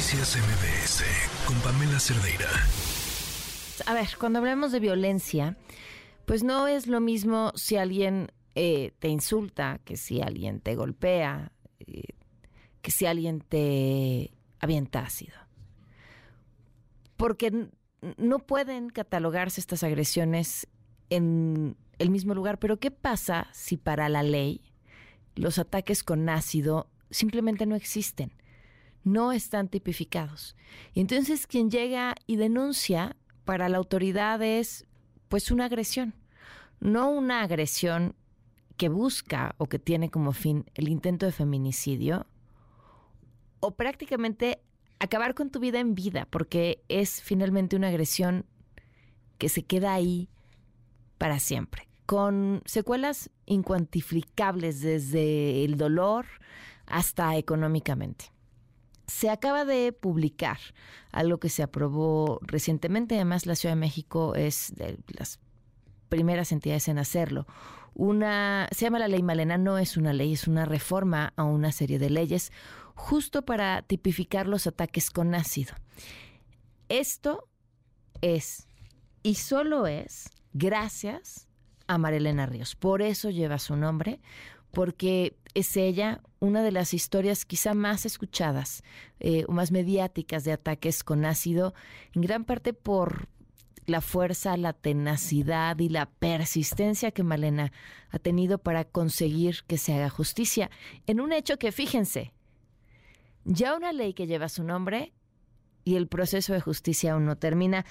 Noticias MBS con Pamela Cerdeira. A ver, cuando hablamos de violencia, pues no es lo mismo si alguien eh, te insulta, que si alguien te golpea, eh, que si alguien te avienta ácido. Porque no pueden catalogarse estas agresiones en el mismo lugar. Pero ¿qué pasa si para la ley los ataques con ácido simplemente no existen? No están tipificados. Y entonces quien llega y denuncia para la autoridad es pues una agresión no una agresión que busca o que tiene como fin el intento de feminicidio, o prácticamente acabar con tu vida en vida, porque es finalmente una agresión que se queda ahí para siempre, con secuelas incuantificables desde el dolor hasta económicamente. Se acaba de publicar algo que se aprobó recientemente, además la Ciudad de México es de las primeras entidades en hacerlo. Una, se llama la ley Malena, no es una ley, es una reforma a una serie de leyes justo para tipificar los ataques con ácido. Esto es, y solo es, gracias a Marilena Ríos. Por eso lleva su nombre, porque es ella una de las historias quizá más escuchadas eh, o más mediáticas de ataques con ácido, en gran parte por, la fuerza, la tenacidad y la persistencia que Malena ha tenido para conseguir que se haga justicia en un hecho que, fíjense, ya una ley que lleva su nombre y el proceso de justicia aún no termina.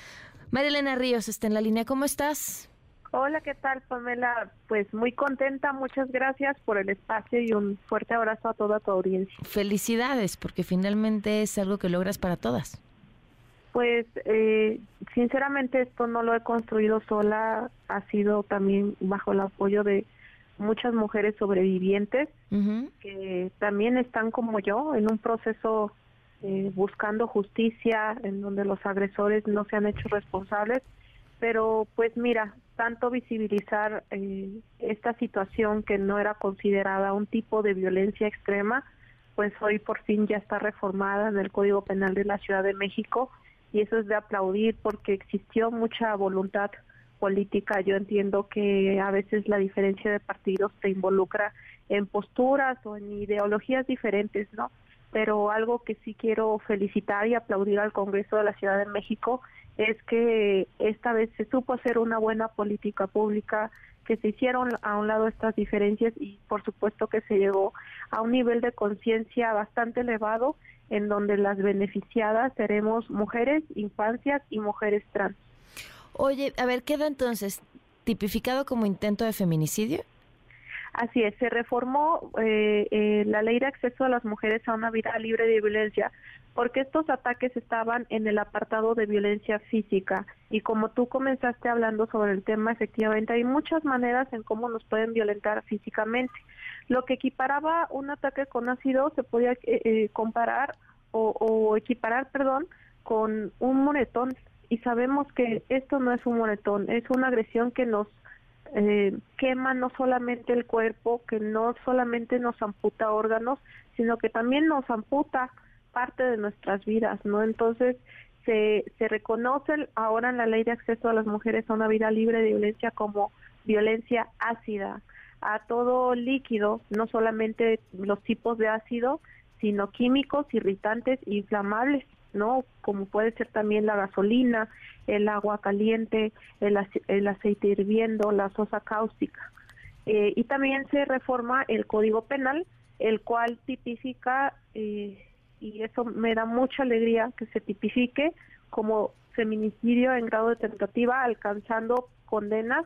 Marilena Ríos está en la línea, ¿cómo estás? Hola, ¿qué tal, Pamela? Pues muy contenta, muchas gracias por el espacio y un fuerte abrazo a toda tu audiencia. Felicidades, porque finalmente es algo que logras para todas. Pues eh, sinceramente esto no lo he construido sola, ha sido también bajo el apoyo de muchas mujeres sobrevivientes que también están como yo en un proceso eh, buscando justicia en donde los agresores no se han hecho responsables. Pero pues mira, tanto visibilizar eh, esta situación que no era considerada un tipo de violencia extrema, pues hoy por fin ya está reformada en el Código Penal de la Ciudad de México y eso es de aplaudir porque existió mucha voluntad política. Yo entiendo que a veces la diferencia de partidos te involucra en posturas o en ideologías diferentes, ¿no? Pero algo que sí quiero felicitar y aplaudir al Congreso de la Ciudad de México es que esta vez se supo hacer una buena política pública, que se hicieron a un lado estas diferencias y por supuesto que se llegó a un nivel de conciencia bastante elevado en donde las beneficiadas seremos mujeres, infancias y mujeres trans. Oye, a ver, ¿queda entonces tipificado como intento de feminicidio? Así es, se reformó eh, eh, la ley de acceso a las mujeres a una vida libre de violencia porque estos ataques estaban en el apartado de violencia física y como tú comenzaste hablando sobre el tema, efectivamente hay muchas maneras en cómo nos pueden violentar físicamente. Lo que equiparaba un ataque con ácido se podía eh, eh, comparar o, equiparar, perdón, con un moretón. Y sabemos que esto no es un moretón, es una agresión que nos eh, quema no solamente el cuerpo, que no solamente nos amputa órganos, sino que también nos amputa parte de nuestras vidas, ¿no? Entonces, se, se reconoce ahora en la ley de acceso a las mujeres a una vida libre de violencia como violencia ácida a todo líquido, no solamente los tipos de ácido, sino químicos, irritantes, inflamables, ¿no? Como puede ser también la gasolina, el agua caliente, el, el aceite hirviendo, la sosa cáustica. Eh, y también se reforma el Código Penal, el cual tipifica, eh, y eso me da mucha alegría que se tipifique como feminicidio en grado de tentativa, alcanzando condenas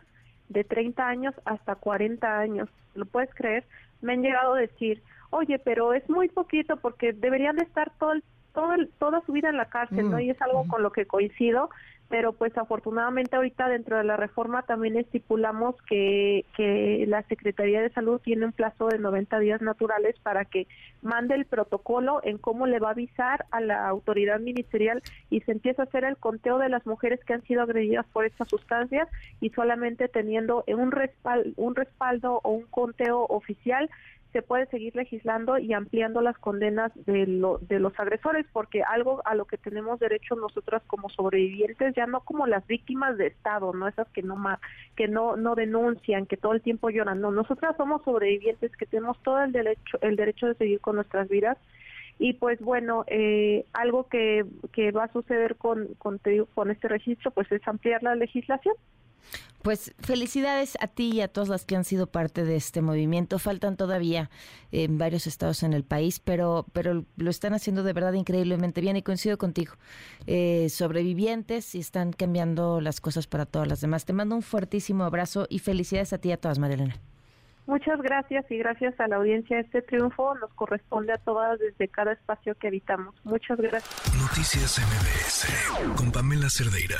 de 30 años hasta 40 años. ¿Lo puedes creer? Me han llegado a decir, oye, pero es muy poquito porque deberían de estar todo, todo toda su vida en la cárcel, ¿no? Mm, y es algo con lo que coincido, pero pues afortunadamente ahorita dentro de la reforma también estipulamos que, que la Secretaría de Salud tiene un plazo de 90 días naturales para que mande el protocolo en cómo le va a avisar a la autoridad ministerial y se empieza a hacer el conteo de las mujeres que han sido agredidas por estas sustancias y solamente teniendo un respaldo, un respaldo o un conteo oficial se puede seguir legislando y ampliando las condenas de, lo, de los agresores, porque algo a lo que tenemos derecho nosotras como sobrevivientes, ya no como las víctimas de Estado, no esas que no que no no denuncian, que todo el tiempo lloran, no, nosotras somos sobrevivientes que tenemos todo el derecho el derecho de seguir con nuestras vidas. Y pues bueno eh, algo que, que va a suceder con con, con este registro pues es ampliar la legislación pues felicidades a ti y a todas las que han sido parte de este movimiento. Faltan todavía en varios estados en el país, pero, pero lo están haciendo de verdad increíblemente bien y coincido contigo. Eh, sobrevivientes y están cambiando las cosas para todas las demás. Te mando un fuertísimo abrazo y felicidades a ti y a todas, Marilena. Muchas gracias y gracias a la audiencia. Este triunfo nos corresponde a todas desde cada espacio que habitamos. Muchas gracias. Noticias MBS con Pamela Cerdeira.